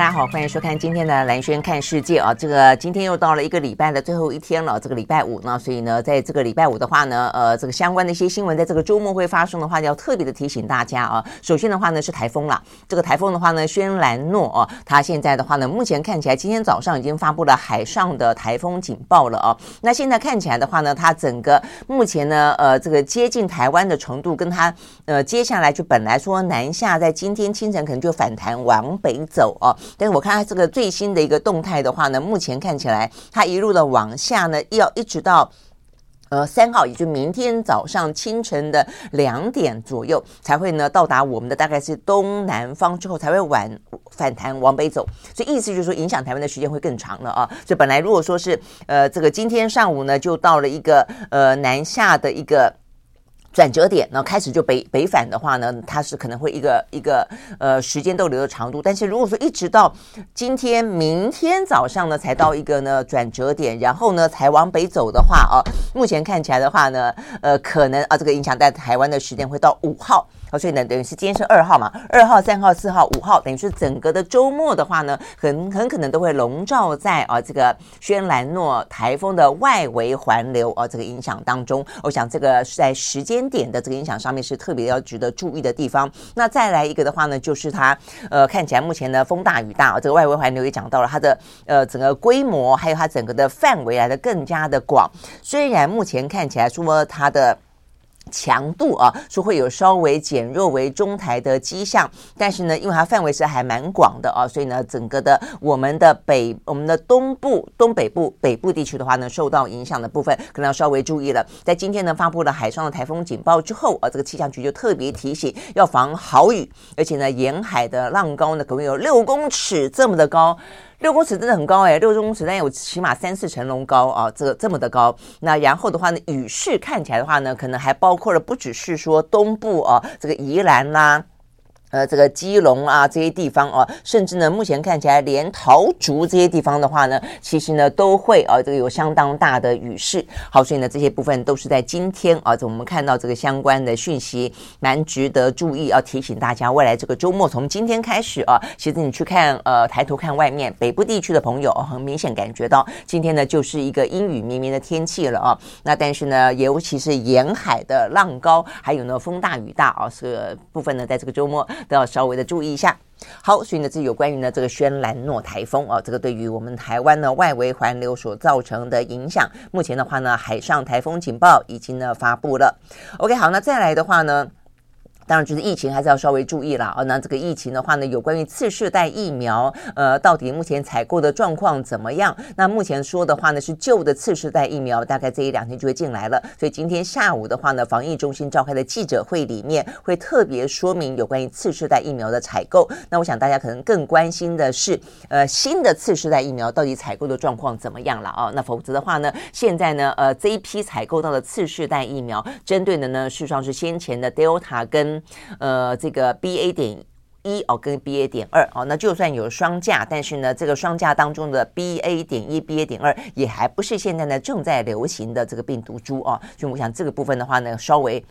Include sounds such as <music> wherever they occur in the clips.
大家好，欢迎收看今天的兰轩看世界啊！这个今天又到了一个礼拜的最后一天了，这个礼拜五呢，所以呢，在这个礼拜五的话呢，呃，这个相关的一些新闻，在这个周末会发生的话，要特别的提醒大家啊。首先的话呢，是台风了。这个台风的话呢，轩岚诺啊，它现在的话呢，目前看起来今天早上已经发布了海上的台风警报了啊。那现在看起来的话呢，它整个目前呢，呃，这个接近台湾的程度，跟它呃接下来就本来说南下，在今天清晨可能就反弹往北走啊。但是我看它这个最新的一个动态的话呢，目前看起来它一路的往下呢，要一直到呃三号，也就明天早上清晨的两点左右才会呢到达我们的大概是东南方之后才会往反弹往北走，所以意思就是说影响台湾的时间会更长了啊。所以本来如果说是呃这个今天上午呢就到了一个呃南下的一个。转折点，那开始就北北返的话呢，它是可能会一个一个呃时间逗留的长度。但是如果说一直到今天、明天早上呢，才到一个呢转折点，然后呢才往北走的话啊，目前看起来的话呢，呃，可能啊这个影响在台湾的时间会到五号。好，所以呢，等于是今天是二号嘛，二号、三号、四号、五号，等于是整个的周末的话呢，很很可能都会笼罩在啊这个轩岚诺台风的外围环流啊这个影响当中。我想这个是在时间点的这个影响上面是特别要值得注意的地方。那再来一个的话呢，就是它呃看起来目前呢风大雨大，这个外围环流也讲到了它的呃整个规模，还有它整个的范围来的更加的广。虽然目前看起来说它的。强度啊，说会有稍微减弱为中台的迹象，但是呢，因为它范围是还蛮广的啊，所以呢，整个的我们的北、我们的东部、东北部、北部地区的话呢，受到影响的部分可能要稍微注意了。在今天呢，发布了海上的台风警报之后啊，这个气象局就特别提醒要防豪雨，而且呢，沿海的浪高呢可能有六公尺这么的高。六公尺真的很高哎，六公尺，但有起码三四层楼高啊，这这么的高。那然后的话呢，雨势看起来的话呢，可能还包括了不只是说东部啊，这个宜兰啦。呃，这个基隆啊，这些地方啊，甚至呢，目前看起来连桃竹这些地方的话呢，其实呢都会啊，这个有相当大的雨势。好，所以呢，这些部分都是在今天啊，我们看到这个相关的讯息，蛮值得注意，要提醒大家，未来这个周末从今天开始啊，其实你去看呃，抬头看外面北部地区的朋友，很明显感觉到今天呢就是一个阴雨绵绵的天气了啊。那但是呢，尤其是沿海的浪高，还有呢风大雨大啊，这个部分呢，在这个周末。都要稍微的注意一下。好，所以呢，这有关于呢这个轩岚诺台风啊，这个对于我们台湾呢外围环流所造成的影响，目前的话呢，海上台风警报已经呢发布了。OK，好，那再来的话呢。当然，就是疫情还是要稍微注意了啊。那这个疫情的话呢，有关于次世代疫苗，呃，到底目前采购的状况怎么样？那目前说的话呢，是旧的次世代疫苗，大概这一两天就会进来了。所以今天下午的话呢，防疫中心召开的记者会里面会特别说明有关于次世代疫苗的采购。那我想大家可能更关心的是，呃，新的次世代疫苗到底采购的状况怎么样了啊？那否则的话呢，现在呢，呃，这一批采购到的次世代疫苗，针对的呢，事实上是先前的 Delta 跟呃，这个 BA 点一哦，跟 BA 点二哦，那就算有双价，但是呢，这个双价当中的 BA 点一、BA 点二也还不是现在呢正在流行的这个病毒株哦，所以我想这个部分的话呢，稍微。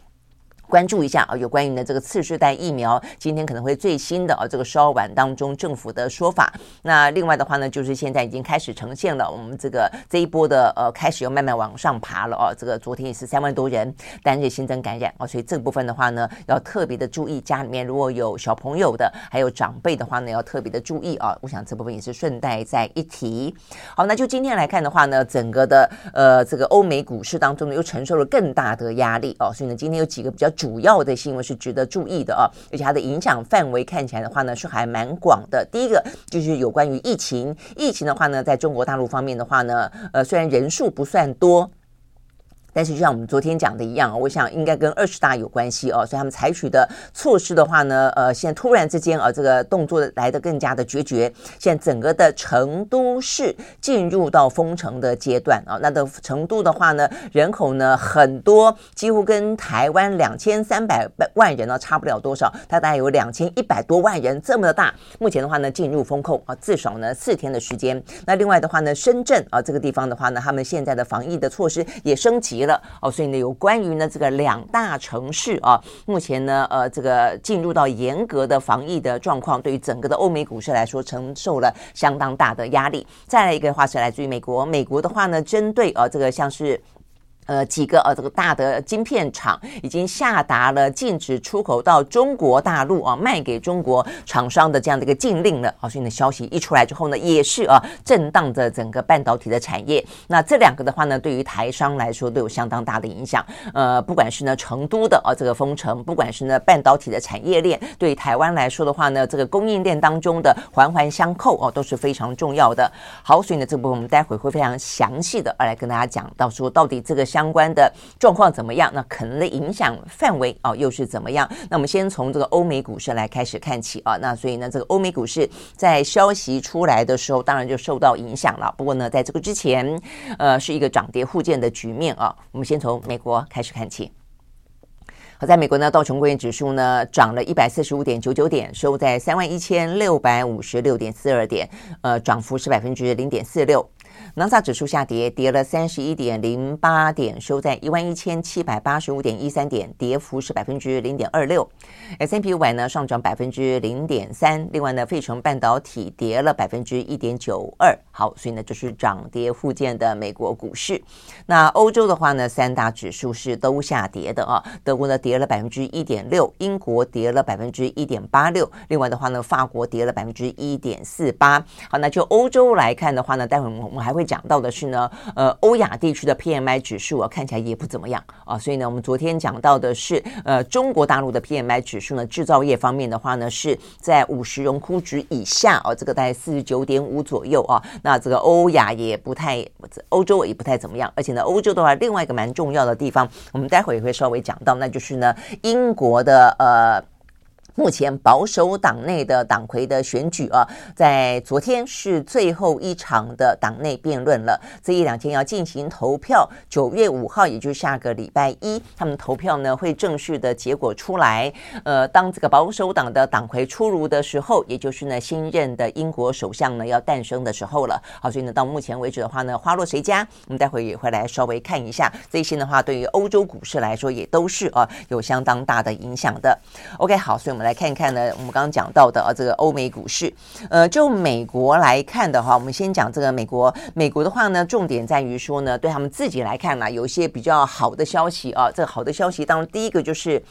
关注一下啊，有关于呢这个次世代疫苗，今天可能会最新的啊这个稍晚当中政府的说法。那另外的话呢，就是现在已经开始呈现了，我们这个这一波的呃开始又慢慢往上爬了啊。这个昨天也是三万多人单日新增感染啊，所以这部分的话呢，要特别的注意，家里面如果有小朋友的，还有长辈的话呢，要特别的注意啊。我想这部分也是顺带再一提。好，那就今天来看的话呢，整个的呃这个欧美股市当中呢，又承受了更大的压力哦，所以呢，今天有几个比较。主要的新闻是值得注意的啊，而且它的影响范围看起来的话呢，是还蛮广的。第一个就是有关于疫情，疫情的话呢，在中国大陆方面的话呢，呃，虽然人数不算多。但是就像我们昨天讲的一样，我想应该跟二十大有关系哦，所以他们采取的措施的话呢，呃，现在突然之间啊，这个动作来得更加的决绝。现在整个的成都市进入到封城的阶段啊，那的成都的话呢，人口呢很多，几乎跟台湾两千三百万人呢差不了多少，它大概有两千一百多万人这么的大。目前的话呢，进入封控啊，至少呢四天的时间。那另外的话呢，深圳啊这个地方的话呢，他们现在的防疫的措施也升级了。哦，所以呢，有关于呢这个两大城市啊，目前呢，呃，这个进入到严格的防疫的状况，对于整个的欧美股市来说，承受了相当大的压力。再来一个话是来自于美国，美国的话呢，针对啊这个像是。呃，几个呃，这个大的晶片厂已经下达了禁止出口到中国大陆啊，卖给中国厂商的这样的一个禁令了啊。所以呢，消息一出来之后呢，也是啊，震荡着整个半导体的产业。那这两个的话呢，对于台商来说都有相当大的影响。呃，不管是呢成都的啊这个封城，不管是呢半导体的产业链，对于台湾来说的话呢，这个供应链当中的环环相扣哦，都是非常重要的。好，所以呢，这部分我们待会会非常详细的来跟大家讲到说，到底这个相相关的状况怎么样？那可能的影响范围啊，又是怎么样？那我们先从这个欧美股市来开始看起啊。那所以呢，这个欧美股市在消息出来的时候，当然就受到影响了。不过呢，在这个之前，呃，是一个涨跌互见的局面啊。我们先从美国开始看起。好，在美国呢，道琼工业指数呢涨了一百四十五点九九点，收在三万一千六百五十六点四二点，呃，涨幅是百分之零点四六。纳斯达克指数下跌，跌了三十一点零八点，收在一万一千七百八十五点一三点，跌幅是百分之零点二六。S&P 五百呢上涨百分之零点三，另外呢，费城半导体跌了百分之一点九二。好，所以呢，就是涨跌互见的美国股市。那欧洲的话呢，三大指数是都下跌的啊。德国呢跌了百分之一点六，英国跌了百分之一点八六，另外的话呢，法国跌了百分之一点四八。好，那就欧洲来看的话呢，待会我们还会。讲到的是呢，呃，欧亚地区的 PMI 指数啊，看起来也不怎么样啊，所以呢，我们昨天讲到的是，呃，中国大陆的 PMI 指数呢，制造业方面的话呢，是在五十荣枯值以下啊，这个大概四十九点五左右啊，那这个欧亚也不太，欧洲也不太怎么样，而且呢，欧洲的话，另外一个蛮重要的地方，我们待会也会稍微讲到，那就是呢，英国的呃。目前保守党内的党魁的选举啊，在昨天是最后一场的党内辩论了。这一两天要进行投票，九月五号，也就是下个礼拜一，他们投票呢会正式的结果出来。呃，当这个保守党的党魁出炉的时候，也就是呢新任的英国首相呢要诞生的时候了。好，所以呢到目前为止的话呢，花落谁家？我们待会也会来稍微看一下这些的话，对于欧洲股市来说也都是啊有相当大的影响的。OK，好，所以我们来。来看一看呢，我们刚刚讲到的啊，这个欧美股市，呃，就美国来看的话，我们先讲这个美国。美国的话呢，重点在于说呢，对他们自己来看呢，有一些比较好的消息啊。这个好的消息，当中第一个就是。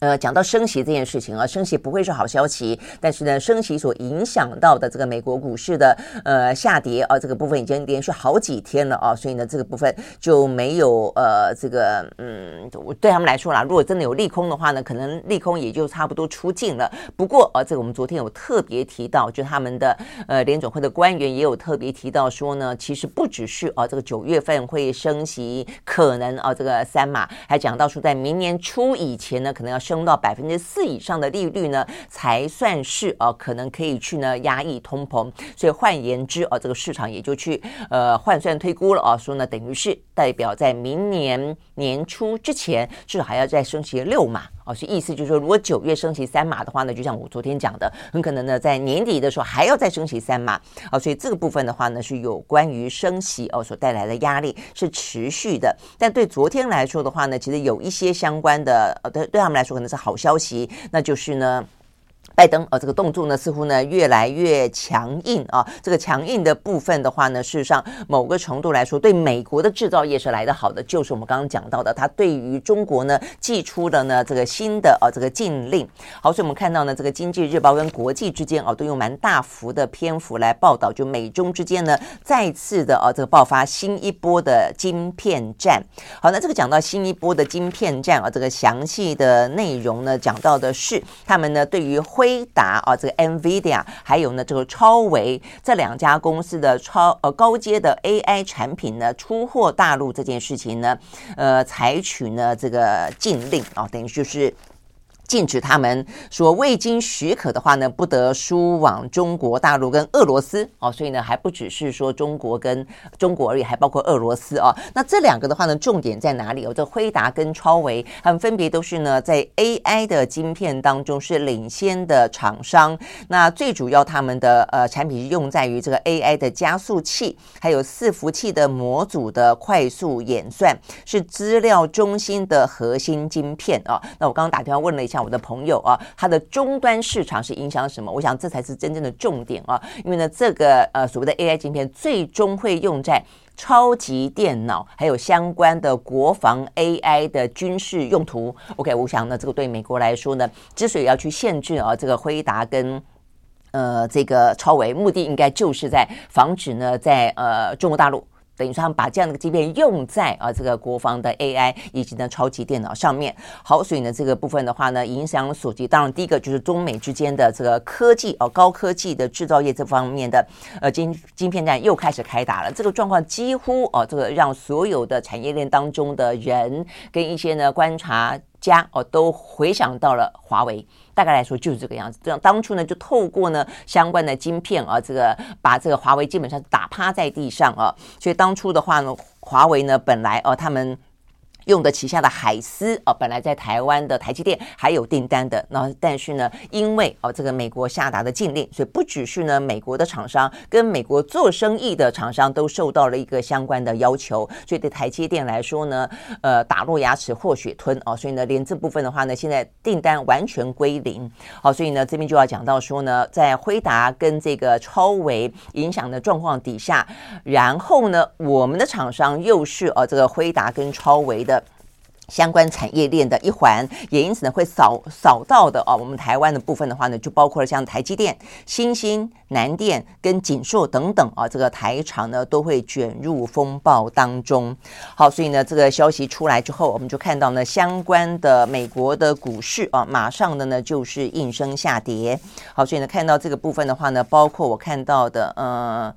呃，讲到升息这件事情啊，升息不会是好消息，但是呢，升息所影响到的这个美国股市的呃下跌啊，这个部分已经连续好几天了啊，所以呢，这个部分就没有呃这个嗯，对他们来说啦，如果真的有利空的话呢，可能利空也就差不多出尽了。不过啊，这个我们昨天有特别提到，就他们的呃联准会的官员也有特别提到说呢，其实不只是啊这个九月份会升息，可能啊这个三码，还讲到说在明年初以前呢，可能要升。升到百分之四以上的利率呢，才算是啊，可能可以去呢压抑通膨。所以换言之啊，这个市场也就去呃换算推估了啊，说呢等于是代表在明年年初之前，至少还要再升息六码哦，是意思就是说，如果九月升息三码的话呢，就像我昨天讲的，很可能呢在年底的时候还要再升息三码啊。所以这个部分的话呢，是有关于升息哦所带来的压力是持续的。但对昨天来说的话呢，其实有一些相关的呃，对对他们来说可能。是好消息，那就是呢。拜登啊，这个动作呢，似乎呢越来越强硬啊。这个强硬的部分的话呢，事实上某个程度来说，对美国的制造业是来得好的。就是我们刚刚讲到的，他对于中国呢，寄出了呢这个新的啊这个禁令。好，所以我们看到呢，这个经济日报跟国际之间啊，都用蛮大幅的篇幅来报道，就美中之间呢再次的啊这个爆发新一波的晶片战。好，那这个讲到新一波的晶片战啊，这个详细的内容呢，讲到的是他们呢对于会飞达啊，这个 NVIDIA，还有呢这个超维这两家公司的超呃高阶的 AI 产品呢出货大陆这件事情呢，呃，采取呢这个禁令啊，等于就是。禁止他们说未经许可的话呢，不得输往中国大陆跟俄罗斯哦，所以呢还不只是说中国跟中国而已，还包括俄罗斯哦。那这两个的话呢，重点在哪里哦？这辉达跟超维，他们分别都是呢在 AI 的晶片当中是领先的厂商。那最主要他们的呃产品是用在于这个 AI 的加速器，还有伺服器的模组的快速演算，是资料中心的核心晶片、哦。那我刚刚打电话问了一下。像我的朋友啊，他的终端市场是影响什么？我想这才是真正的重点啊，因为呢，这个呃所谓的 AI 晶片最终会用在超级电脑，还有相关的国防 AI 的军事用途。OK，我想呢，这个对美国来说呢，之所以要去限制啊，这个辉达跟呃这个超维，目的应该就是在防止呢，在呃中国大陆。等于说他们把这样的一个芯片用在啊这个国防的 AI 以及呢超级电脑上面。好，所以呢这个部分的话呢，影响所及。当然，第一个就是中美之间的这个科技哦高科技的制造业这方面的呃晶晶片战又开始开打了。这个状况几乎哦这个让所有的产业链当中的人跟一些呢观察家哦都回想到了华为。大概来说就是这个样子。这样当初呢，就透过呢相关的晶片啊，这个把这个华为基本上打趴在地上啊。所以当初的话呢，华为呢本来哦他们。用的旗下的海思啊，本来在台湾的台积电还有订单的，那但是呢，因为哦这个美国下达的禁令，所以不只是呢美国的厂商跟美国做生意的厂商都受到了一个相关的要求，所以对台积电来说呢，呃打落牙齿或血吞哦，所以呢连这部分的话呢，现在订单完全归零，好，所以呢这边就要讲到说呢，在辉达跟这个超微影响的状况底下，然后呢我们的厂商又是哦这个辉达跟超微的。相关产业链的一环，也因此呢会扫扫到的哦。我们台湾的部分的话呢，就包括了像台积电、新兴、南电跟景硕等等啊，这个台厂呢都会卷入风暴当中。好，所以呢这个消息出来之后，我们就看到呢相关的美国的股市啊，马上的呢就是应声下跌。好，所以呢看到这个部分的话呢，包括我看到的呃。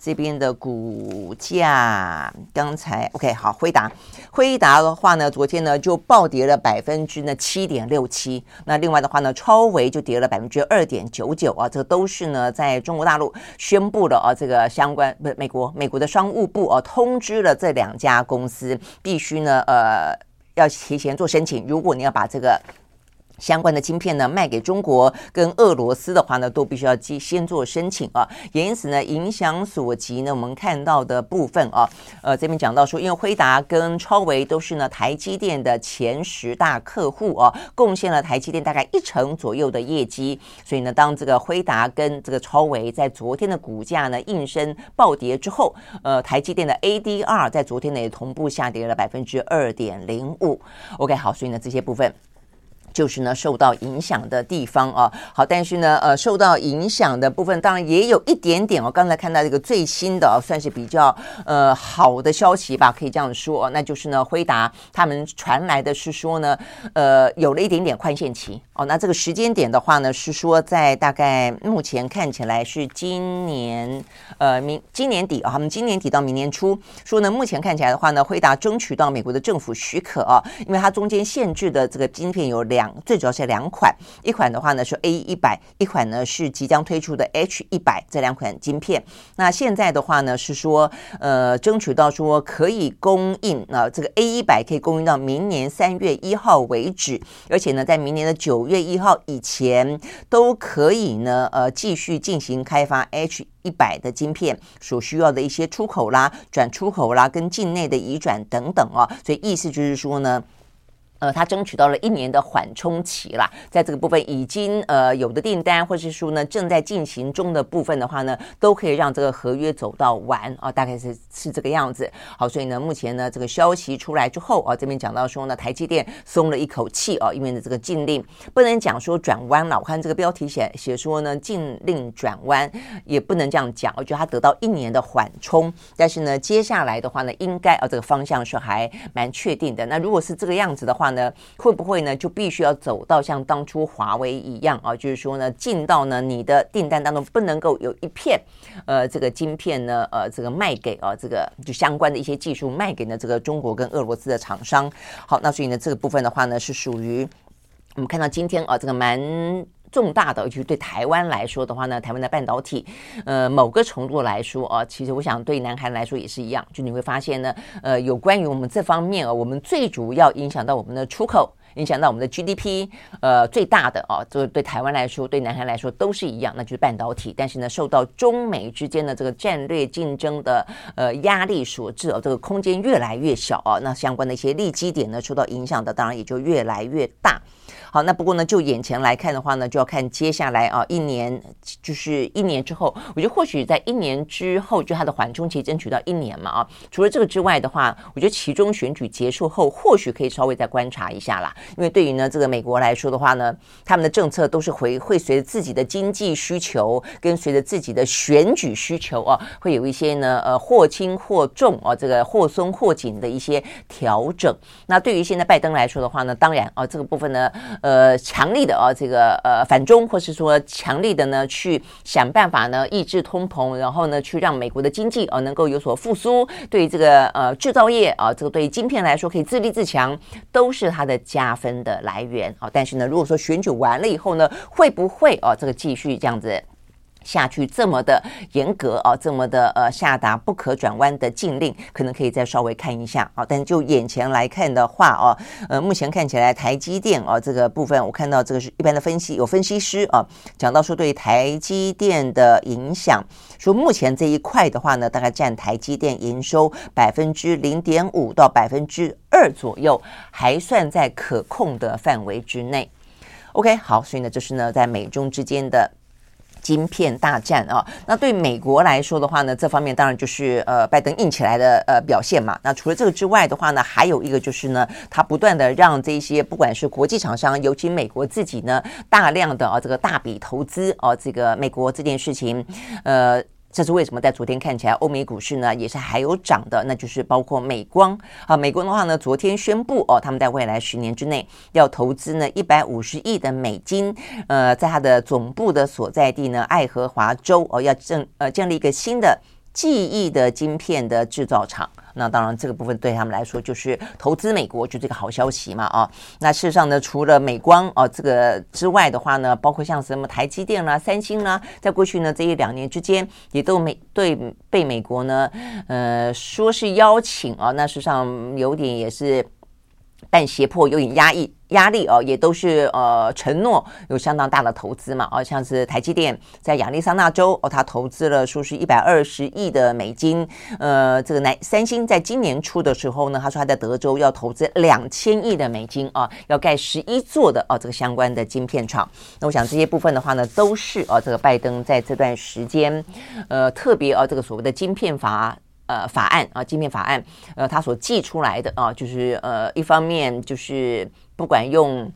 这边的股价，刚才 OK 好，辉达，辉达的话呢，昨天呢就暴跌了百分之呢七点六七。那另外的话呢，超微就跌了百分之二点九九啊，这都是呢在中国大陆宣布了啊，这个相关不美国美国的商务部啊通知了这两家公司必须呢呃要提前做申请，如果你要把这个。相关的晶片呢，卖给中国跟俄罗斯的话呢，都必须要先做申请啊。也因此呢，影响所及呢，我们看到的部分啊，呃，这边讲到说，因为辉达跟超微都是呢台积电的前十大客户啊，贡献了台积电大概一成左右的业绩。所以呢，当这个辉达跟这个超微在昨天的股价呢应声暴跌之后，呃，台积电的 ADR 在昨天呢也同步下跌了百分之二点零五。OK，好，所以呢这些部分。就是呢，受到影响的地方啊，好，但是呢，呃，受到影响的部分当然也有一点点。我刚才看到这个最新的，算是比较呃好的消息吧，可以这样说，那就是呢，辉达他们传来的是说呢，呃，有了一点点宽限期哦。那这个时间点的话呢，是说在大概目前看起来是今年呃明今年底啊，他们今年底到明年初，说呢，目前看起来的话呢，辉达争取到美国的政府许可啊，因为它中间限制的这个晶片有两。最主要是两款，一款的话呢是 A 一百，一款呢是即将推出的 H 一百这两款晶片。那现在的话呢是说，呃，争取到说可以供应啊、呃，这个 A 一百可以供应到明年三月一号为止，而且呢，在明年的九月一号以前都可以呢，呃，继续进行开发 H 一百的晶片所需要的一些出口啦、转出口啦、跟境内的移转等等啊，所以意思就是说呢。呃，他争取到了一年的缓冲期啦，在这个部分已经呃有的订单，或是说呢正在进行中的部分的话呢，都可以让这个合约走到完啊，大概是是这个样子。好，所以呢，目前呢这个消息出来之后啊，这边讲到说呢，台积电松了一口气啊，因为呢这个禁令不能讲说转弯了，我看这个标题写写说呢禁令转弯也不能这样讲，我觉得它得到一年的缓冲，但是呢接下来的话呢，应该啊这个方向是还蛮确定的。那如果是这个样子的话，呢，会不会呢就必须要走到像当初华为一样啊，就是说呢，进到呢你的订单当中不能够有一片呃这个晶片呢呃这个卖给啊这个就相关的一些技术卖给呢这个中国跟俄罗斯的厂商。好，那所以呢这个部分的话呢是属于我们看到今天啊这个蛮。重大的，就是对台湾来说的话呢，台湾的半导体，呃，某个程度来说啊，其实我想对南韩来说也是一样。就你会发现呢，呃，有关于我们这方面啊，我们最主要影响到我们的出口，影响到我们的 GDP，呃，最大的啊，这个对台湾来说，对南韩来说都是一样，那就是半导体。但是呢，受到中美之间的这个战略竞争的呃压力所致啊，这个空间越来越小啊，那相关的一些利基点呢，受到影响的当然也就越来越大。好，那不过呢，就眼前来看的话呢，就要看接下来啊，一年就是一年之后，我觉得或许在一年之后，就它的缓冲期争取到一年嘛啊。除了这个之外的话，我觉得其中选举结束后，或许可以稍微再观察一下啦。因为对于呢这个美国来说的话呢，他们的政策都是会会随着自己的经济需求跟随着自己的选举需求啊，会有一些呢呃或轻或重啊，这个或松或紧的一些调整。那对于现在拜登来说的话呢，当然啊这个部分呢。呃，强力的啊，这个呃反中，或是说强力的呢，去想办法呢抑制通膨，然后呢去让美国的经济啊能够有所复苏，对这个呃制造业啊，这个对晶片来说可以自立自强，都是它的加分的来源啊。但是呢，如果说选举完了以后呢，会不会啊这个继续这样子？下去这么的严格啊，这么的呃下达不可转弯的禁令，可能可以再稍微看一下啊。但就眼前来看的话啊，呃，目前看起来台积电啊这个部分，我看到这个是一般的分析，有分析师啊讲到说对台积电的影响，说目前这一块的话呢，大概占台积电营收百分之零点五到百分之二左右，还算在可控的范围之内。OK，好，所以呢，这是呢在美中之间的。芯片大战啊，那对美国来说的话呢，这方面当然就是呃拜登硬起来的呃表现嘛。那除了这个之外的话呢，还有一个就是呢，他不断的让这些不管是国际厂商，尤其美国自己呢，大量的啊这个大笔投资啊，这个美国这件事情，呃。这是为什么？在昨天看起来，欧美股市呢也是还有涨的，那就是包括美光啊。美光的话呢，昨天宣布哦，他们在未来十年之内要投资呢一百五十亿的美金，呃，在它的总部的所在地呢爱荷华州哦，要建呃建立一个新的。记忆的晶片的制造厂，那当然这个部分对他们来说就是投资美国，就这个好消息嘛啊。那事实上呢，除了美光啊这个之外的话呢，包括像什么台积电啦、三星啦，在过去呢这一两年之间，也都美对被美国呢呃说是邀请啊，那事实上有点也是半胁迫，有点压抑。压力哦，也都是呃承诺有相当大的投资嘛，哦，像是台积电在亚利桑那州哦，他投资了说是一百二十亿的美金，呃，这个南三星在今年初的时候呢，他说他在德州要投资两千亿的美金啊，要盖十一座的哦这个相关的晶片厂。那我想这些部分的话呢，都是哦这个拜登在这段时间呃特别哦这个所谓的晶片法。呃，法案啊，晶片法案，呃，他所寄出来的啊，就是呃，一方面就是不管用。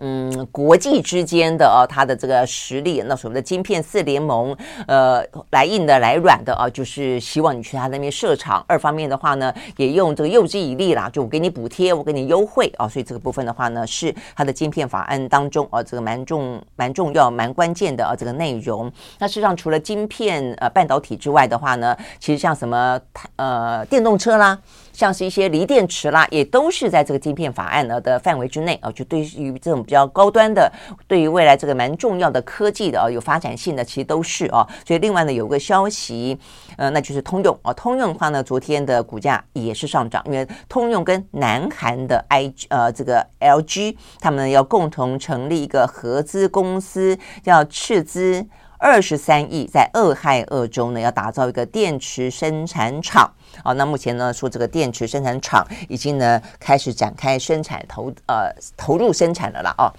嗯，国际之间的啊，它的这个实力，那所谓的晶片四联盟，呃，来硬的来软的啊，就是希望你去他那边设厂。二方面的话呢，也用这个诱之以利啦，就我给你补贴，我给你优惠啊，所以这个部分的话呢，是它的晶片法案当中啊，这个蛮重、蛮重要、蛮关键的啊，这个内容。那事实上，除了晶片呃半导体之外的话呢，其实像什么呃电动车啦。像是一些锂电池啦，也都是在这个晶片法案呢的范围之内啊。就对于这种比较高端的，对于未来这个蛮重要的科技的啊，有发展性的，其实都是啊。所以另外呢，有个消息，呃，那就是通用啊。通用的话呢，昨天的股价也是上涨，因为通用跟南韩的 I 呃这个 LG 他们要共同成立一个合资公司，要斥资二十三亿，在俄亥俄州呢要打造一个电池生产厂。好，那目前呢，说这个电池生产厂已经呢开始展开生产投呃投入生产了啦哦。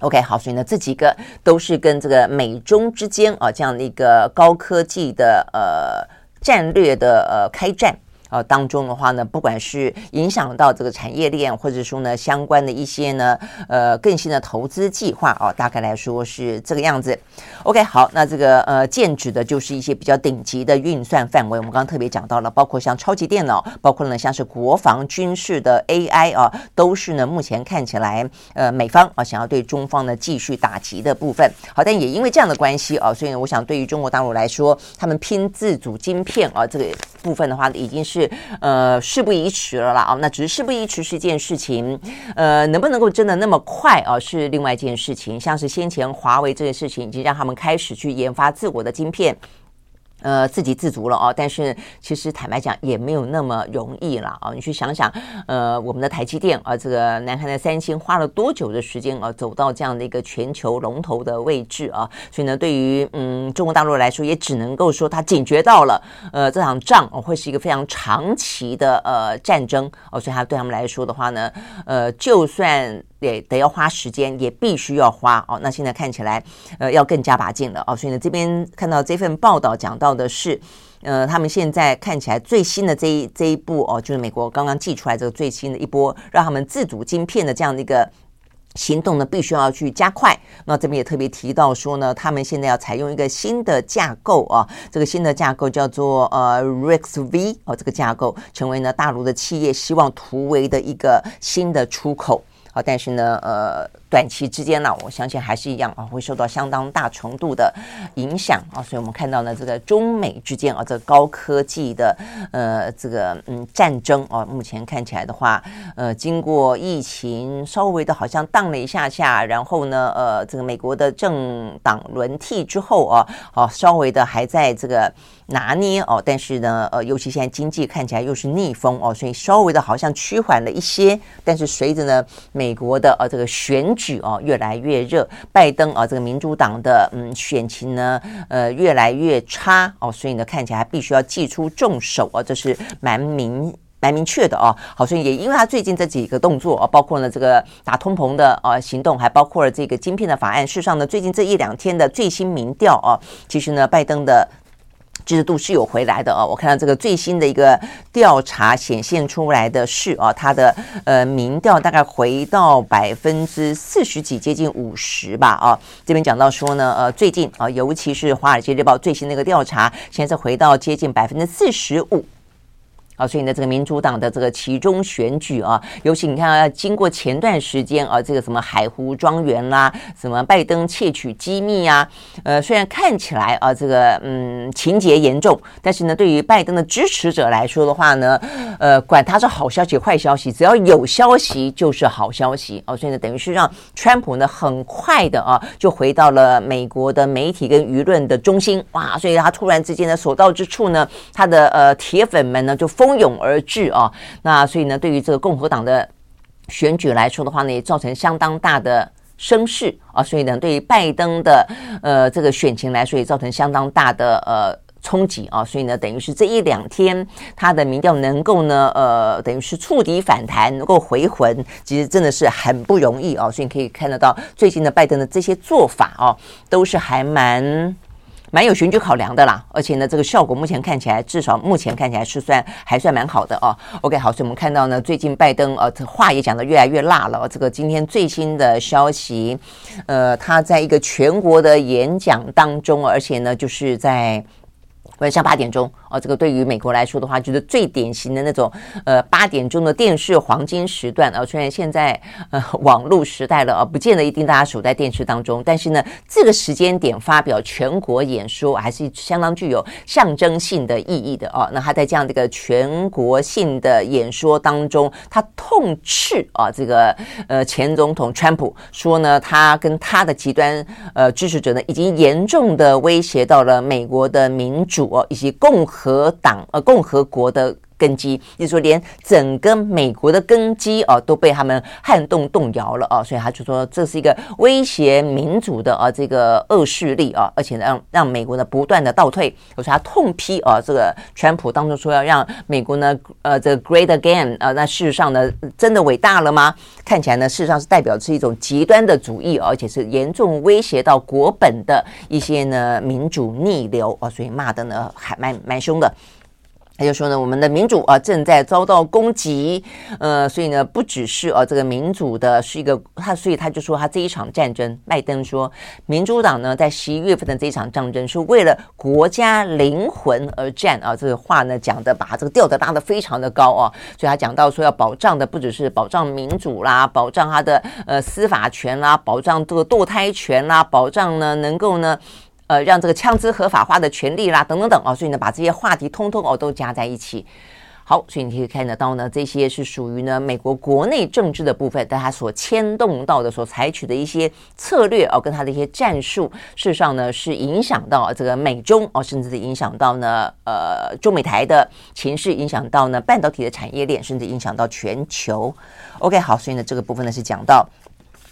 OK，好，所以呢这几个都是跟这个美中之间啊这样的一个高科技的呃战略的呃开战呃，当中的话呢，不管是影响到这个产业链，或者说呢相关的一些呢，呃，更新的投资计划哦，大概来说是这个样子。OK，好，那这个呃，剑指的就是一些比较顶级的运算范围。我们刚刚特别讲到了，包括像超级电脑，包括呢像是国防军事的 AI 啊，都是呢目前看起来呃美方啊想要对中方呢继续打击的部分。好，但也因为这样的关系啊，所以呢，我想对于中国大陆来说，他们拼自主晶片啊这个部分的话，已经是。是呃，事不宜迟了啦啊，那只是事不宜迟是一件事情，呃，能不能够真的那么快啊，是另外一件事情。像是先前华为这件事情，已经让他们开始去研发自我的晶片。呃，自给自足了哦，但是其实坦白讲也没有那么容易了啊！你去想想，呃，我们的台积电啊，这个南韩的三星花了多久的时间啊，走到这样的一个全球龙头的位置啊？所以呢，对于嗯中国大陆来说，也只能够说他警觉到了，呃，这场仗会是一个非常长期的呃战争哦，所以他对他们来说的话呢，呃，就算。也得要花时间，也必须要花哦。那现在看起来，呃，要更加把劲了哦。所以呢，这边看到这份报道讲到的是，呃，他们现在看起来最新的这一这一步哦，就是美国刚刚寄出来这个最新的一波，让他们自主晶片的这样的一个行动呢，必须要去加快。那这边也特别提到说呢，他们现在要采用一个新的架构啊，这个新的架构叫做呃 Rex V 哦，这个架构成为呢大陆的企业希望突围的一个新的出口。但是呢，呃，短期之间呢，我相信还是一样啊，会受到相当大程度的影响啊。所以我们看到呢，这个中美之间啊，这高科技的呃这个嗯战争啊，目前看起来的话，呃，经过疫情稍微的好像荡了一下下，然后呢，呃，这个美国的政党轮替之后啊，好，稍微的还在这个。拿捏哦，但是呢，呃，尤其现在经济看起来又是逆风哦，所以稍微的好像趋缓了一些。但是随着呢，美国的呃这个选举哦越来越热，拜登啊这个民主党的嗯选情呢呃越来越差哦，所以呢看起来必须要祭出重手啊，这是蛮明蛮明确的哦。好，所以也因为他最近这几个动作啊，包括呢这个打通膨的呃行动，还包括了这个晶片的法案。事实上呢，最近这一两天的最新民调啊，其实呢拜登的。支持度是有回来的哦，我看到这个最新的一个调查显现出来的是啊，它的呃民调大概回到百分之四十几，接近五十吧啊。这边讲到说呢，呃，最近啊，尤其是《华尔街日报》最新的一个调查，现在是回到接近百分之四十五。啊，所以呢，这个民主党的这个其中选举啊，尤其你看啊，经过前段时间啊，这个什么海湖庄园啦，什么拜登窃取机密啊，呃，虽然看起来啊，这个嗯情节严重，但是呢，对于拜登的支持者来说的话呢，呃，管他是好消息坏消息，只要有消息就是好消息哦，所以呢，等于是让川普呢很快的啊，就回到了美国的媒体跟舆论的中心哇，所以他突然之间呢，所到之处呢，他的呃铁粉们呢就疯。蜂拥而至啊！那所以呢，对于这个共和党的选举来说的话呢，也造成相当大的声势啊。所以呢，对于拜登的呃这个选情来说，也造成相当大的呃冲击啊。所以呢，等于是这一两天他的民调能够呢呃，等于是触底反弹，能够回魂，其实真的是很不容易啊。所以你可以看得到最近的拜登的这些做法啊，都是还蛮。蛮有选举考量的啦，而且呢，这个效果目前看起来，至少目前看起来是算还算蛮好的哦。OK，好，所以我们看到呢，最近拜登呃，话也讲得越来越辣了。这个今天最新的消息，呃，他在一个全国的演讲当中，而且呢，就是在。晚上八点钟哦，这个对于美国来说的话，就是最典型的那种呃八点钟的电视黄金时段啊。虽然现在呃网络时代了啊，不见得一定大家守在电视当中，但是呢，这个时间点发表全国演说还是相当具有象征性的意义的哦。那他在这样的一个全国性的演说当中，他痛斥啊这个呃前总统川普说呢，他跟他的极端呃支持者呢，已经严重的威胁到了美国的民主。以及共和和党呃共和国的根基，就是说，连整个美国的根基啊都被他们撼动动摇了啊，所以他就说这是一个威胁民主的啊这个恶势力啊，而且让让美国呢不断的倒退。我说他痛批啊这个川普当中说要让美国呢呃这个 great again 啊，那事实上呢真的伟大了吗？看起来呢事实上是代表是一种极端的主义，而且是严重威胁到国本的一些呢民主逆流啊，所以骂的呢还蛮蛮凶的。他就说呢，我们的民主啊正在遭到攻击，呃，所以呢，不只是啊这个民主的是一个他，所以他就说他这一场战争，拜登说，民主党呢在十一月份的这一场战争是为了国家灵魂而战啊，这个话呢讲的把这个调子拉得非常的高啊，所以他讲到说要保障的不只是保障民主啦，保障他的呃司法权啦，保障这个堕胎权啦，保障呢能够呢。呃，让这个枪支合法化的权利啦，等等等哦，所以呢，把这些话题通通哦都加在一起。好，所以你可以看得到呢，这些是属于呢美国国内政治的部分，但它所牵动到的、所采取的一些策略哦，跟它的一些战术，事实上呢是影响到这个美中哦，甚至影响到呢呃中美台的情势，影响到呢半导体的产业链，甚至影响到全球。OK，好，所以呢这个部分呢是讲到。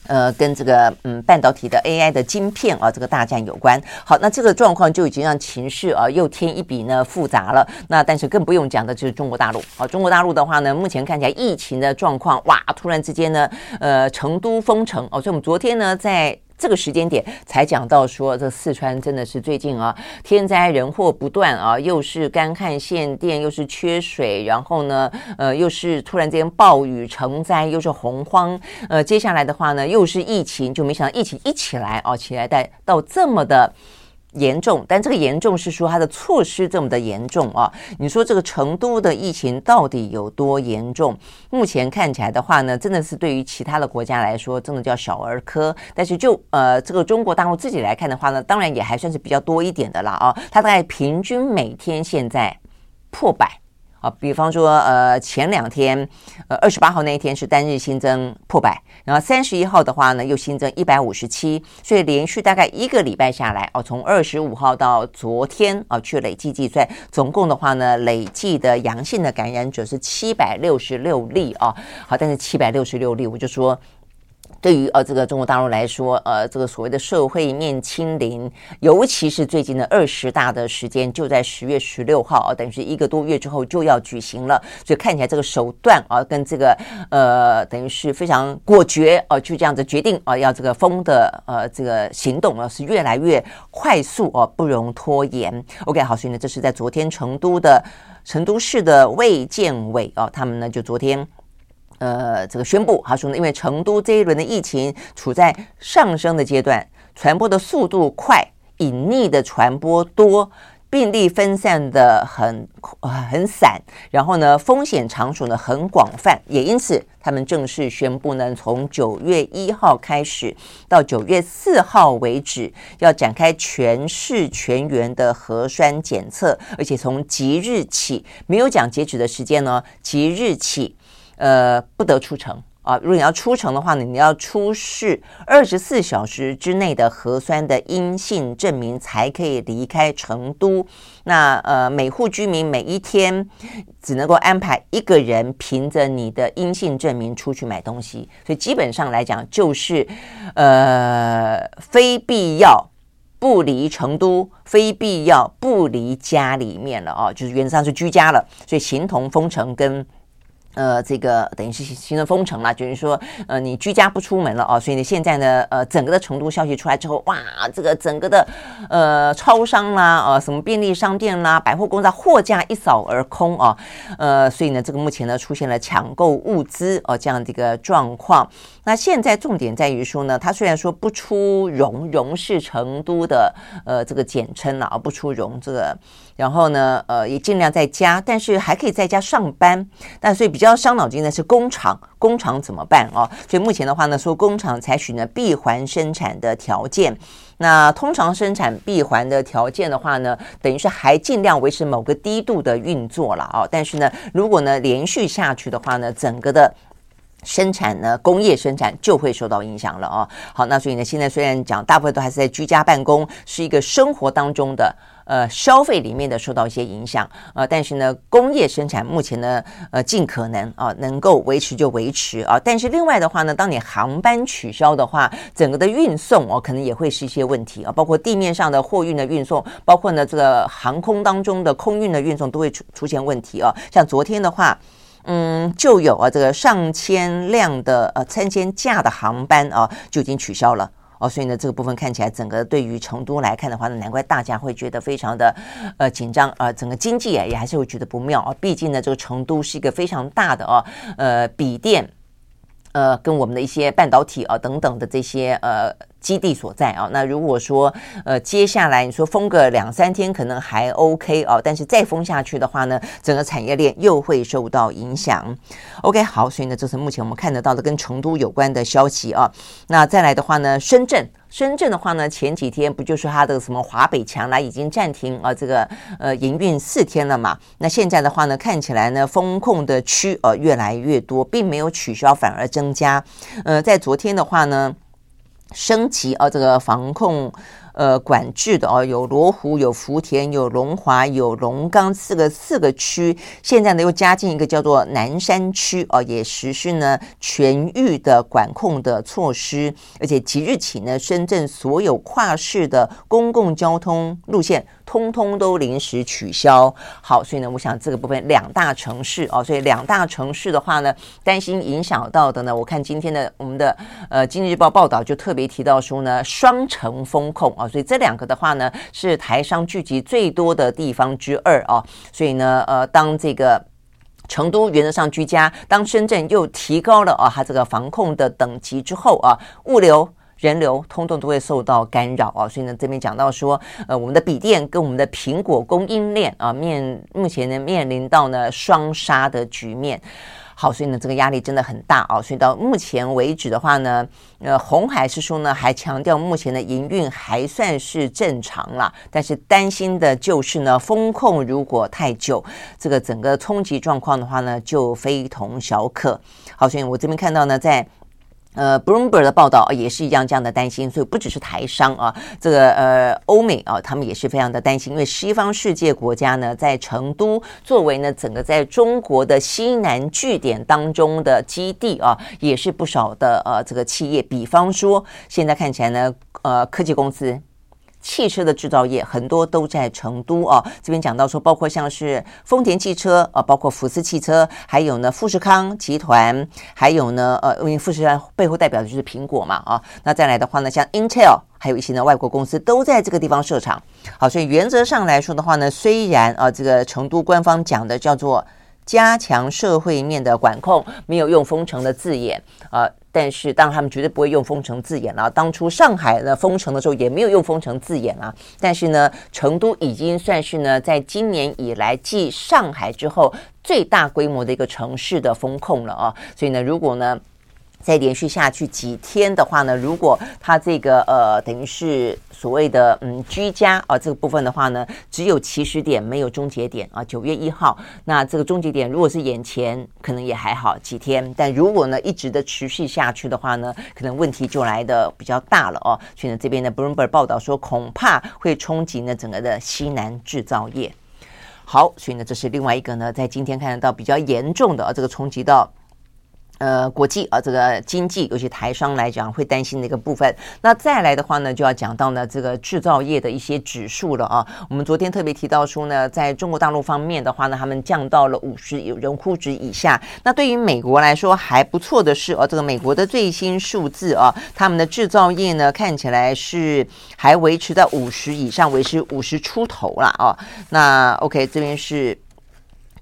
呃，跟这个嗯半导体的 AI 的晶片啊，这个大战有关。好，那这个状况就已经让情势啊又添一笔呢复杂了。那但是更不用讲的就是中国大陆啊，中国大陆的话呢，目前看起来疫情的状况哇，突然之间呢，呃，成都封城哦，所以我们昨天呢在。这个时间点才讲到说，这四川真的是最近啊，天灾人祸不断啊，又是干旱限电，又是缺水，然后呢，呃，又是突然间暴雨成灾，又是洪荒，呃，接下来的话呢，又是疫情，就没想到疫情一起来哦，起来带到这么的。严重，但这个严重是说它的措施这么的严重啊？你说这个成都的疫情到底有多严重？目前看起来的话呢，真的是对于其他的国家来说，真的叫小儿科。但是就呃这个中国大陆自己来看的话呢，当然也还算是比较多一点的啦啊，它大概平均每天现在破百。比方说，呃，前两天，呃，二十八号那一天是单日新增破百，然后三十一号的话呢，又新增一百五十七，所以连续大概一个礼拜下来，哦，从二十五号到昨天，啊，去累计计算，总共的话呢，累计的阳性的感染者是七百六十六例啊，好，但是七百六十六例，我就说。对于呃这个中国大陆来说，呃这个所谓的社会面清零，尤其是最近的二十大的时间就在十月十六号啊，等于是一个多月之后就要举行了，所以看起来这个手段啊跟这个呃等于是非常果决啊，就这样子决定啊要这个封的呃这个行动啊是越来越快速啊，不容拖延。OK，好，所以呢这是在昨天成都的成都市的卫健委啊，他们呢就昨天。呃，这个宣布，他说呢，因为成都这一轮的疫情处在上升的阶段，传播的速度快，隐匿的传播多，病例分散的很很散，然后呢，风险场所呢很广泛，也因此，他们正式宣布呢，从九月一号开始到九月四号为止，要展开全市全员的核酸检测，而且从即日起，没有讲截止的时间呢，即日起。呃，不得出城啊！如果你要出城的话呢，你要出示二十四小时之内的核酸的阴性证明，才可以离开成都。那呃，每户居民每一天只能够安排一个人凭着你的阴性证明出去买东西，所以基本上来讲就是呃，非必要不离成都，非必要不离家里面了啊，就是原则上是居家了，所以形同封城跟。呃，这个等于是形成封城了，就是说，呃，你居家不出门了哦，所以呢，现在呢，呃，整个的成都消息出来之后，哇，这个整个的呃超商啦，呃，什么便利商店啦，百货公司货架一扫而空啊，呃，所以呢，这个目前呢出现了抢购物资哦这样的一个状况。那现在重点在于说呢，他虽然说不出蓉，蓉是成都的呃这个简称了啊，不出蓉这个。然后呢，呃，也尽量在家，但是还可以在家上班。但所以比较伤脑筋的是工厂，工厂怎么办哦？所以目前的话呢，说工厂采取呢闭环生产的条件。那通常生产闭环的条件的话呢，等于是还尽量维持某个低度的运作了啊。但是呢，如果呢连续下去的话呢，整个的生产呢工业生产就会受到影响了哦。好，那所以呢，现在虽然讲大部分都还是在居家办公，是一个生活当中的。呃，消费里面的受到一些影响，呃，但是呢，工业生产目前呢，呃，尽可能啊，能够维持就维持啊。但是另外的话呢，当你航班取消的话，整个的运送哦，可能也会是一些问题啊，包括地面上的货运的运送，包括呢这个航空当中的空运的运送都会出出现问题啊。像昨天的话，嗯，就有啊这个上千辆的呃三千架的航班啊就已经取消了。哦，所以呢，这个部分看起来整个对于成都来看的话呢，难怪大家会觉得非常的呃紧张啊、呃，整个经济啊也还是会觉得不妙啊。毕竟呢，这个成都是一个非常大的哦，呃，笔电。呃，跟我们的一些半导体啊等等的这些呃基地所在啊，那如果说呃接下来你说封个两三天可能还 OK 啊，但是再封下去的话呢，整个产业链又会受到影响。OK，好，所以呢，这是目前我们看得到的跟成都有关的消息啊。那再来的话呢，深圳。深圳的话呢，前几天不就是它的什么华北强来已经暂停啊，这个呃营运四天了嘛？那现在的话呢，看起来呢，风控的区呃越来越多，并没有取消，反而增加。呃，在昨天的话呢，升级啊这个防控。呃，管制的哦，有罗湖、有福田、有龙华、有龙岗四个四个区，现在呢又加进一个叫做南山区哦，也实施呢全域的管控的措施，而且即日起呢，深圳所有跨市的公共交通路线。通通都临时取消，好，所以呢，我想这个部分两大城市哦，所以两大城市的话呢，担心影响到的呢，我看今天的我们的呃《经济日报》报道就特别提到说呢，双城风控啊，所以这两个的话呢，是台商聚集最多的地方之二啊，所以呢，呃，当这个成都原则上居家，当深圳又提高了啊，它这个防控的等级之后啊，物流。人流通通都会受到干扰啊，所以呢，这边讲到说，呃，我们的笔电跟我们的苹果供应链啊，面目前呢面临到呢双杀的局面。好，所以呢，这个压力真的很大啊。所以到目前为止的话呢，呃，红海师兄呢，还强调目前的营运还算是正常啦，但是担心的就是呢，风控如果太久，这个整个冲击状况的话呢，就非同小可。好，所以我这边看到呢，在。呃，Bloomberg 的报道也是一样这样的担心，所以不只是台商啊，这个呃欧美啊，他们也是非常的担心，因为西方世界国家呢，在成都作为呢整个在中国的西南据点当中的基地啊，也是不少的呃这个企业，比方说现在看起来呢，呃科技公司。汽车的制造业很多都在成都啊，这边讲到说，包括像是丰田汽车啊，包括福斯汽车，还有呢富士康集团，还有呢呃，因为富士康背后代表的就是苹果嘛啊，那再来的话呢，像 Intel，还有一些呢外国公司都在这个地方设厂。好，所以原则上来说的话呢，虽然啊这个成都官方讲的叫做加强社会面的管控，没有用封城的字眼啊。但是，当然他们绝对不会用封城字眼了。当初上海呢封城的时候，也没有用封城字眼啊。但是呢，成都已经算是呢，在今年以来继上海之后最大规模的一个城市的封控了啊。所以呢，如果呢，再连续下去几天的话呢，如果它这个呃等于是所谓的嗯居家啊这个部分的话呢，只有起始点没有终结点啊，九月一号，那这个终结点如果是眼前，可能也还好几天，但如果呢一直的持续下去的话呢，可能问题就来的比较大了哦。所以呢，这边的 Bloomberg 报道说，恐怕会冲击呢整个的西南制造业。好，所以呢，这是另外一个呢，在今天看得到比较严重的啊这个冲击到。呃，国际啊，这个经济，尤其台商来讲，会担心的一个部分。那再来的话呢，就要讲到呢，这个制造业的一些指数了啊。我们昨天特别提到说呢，在中国大陆方面的话呢，他们降到了五十有荣枯值以下。那对于美国来说还不错的是，哦，这个美国的最新数字啊，他们的制造业呢看起来是还维持在五十以上，维持五十出头了啊。那 OK，这边是。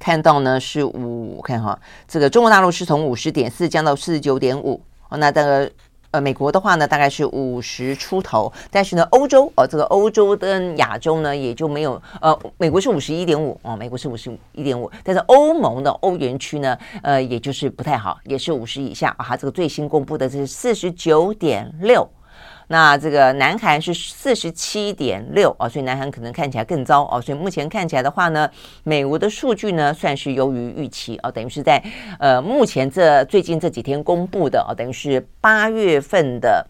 看到呢是五，看哈，这个中国大陆是从五十点四降到四十九点五，那这个呃美国的话呢大概是五十出头，但是呢欧洲哦这个欧洲跟亚洲呢也就没有呃美国是五十一点五哦美国是五十一点五，但是欧盟的欧元区呢呃也就是不太好，也是五十以下啊，这个最新公布的是四十九点六。那这个南韩是四十七点六啊，所以南韩可能看起来更糟哦。所以目前看起来的话呢，美国的数据呢算是优于预期啊，等于是在呃目前这最近这几天公布的啊，等于是八月份的。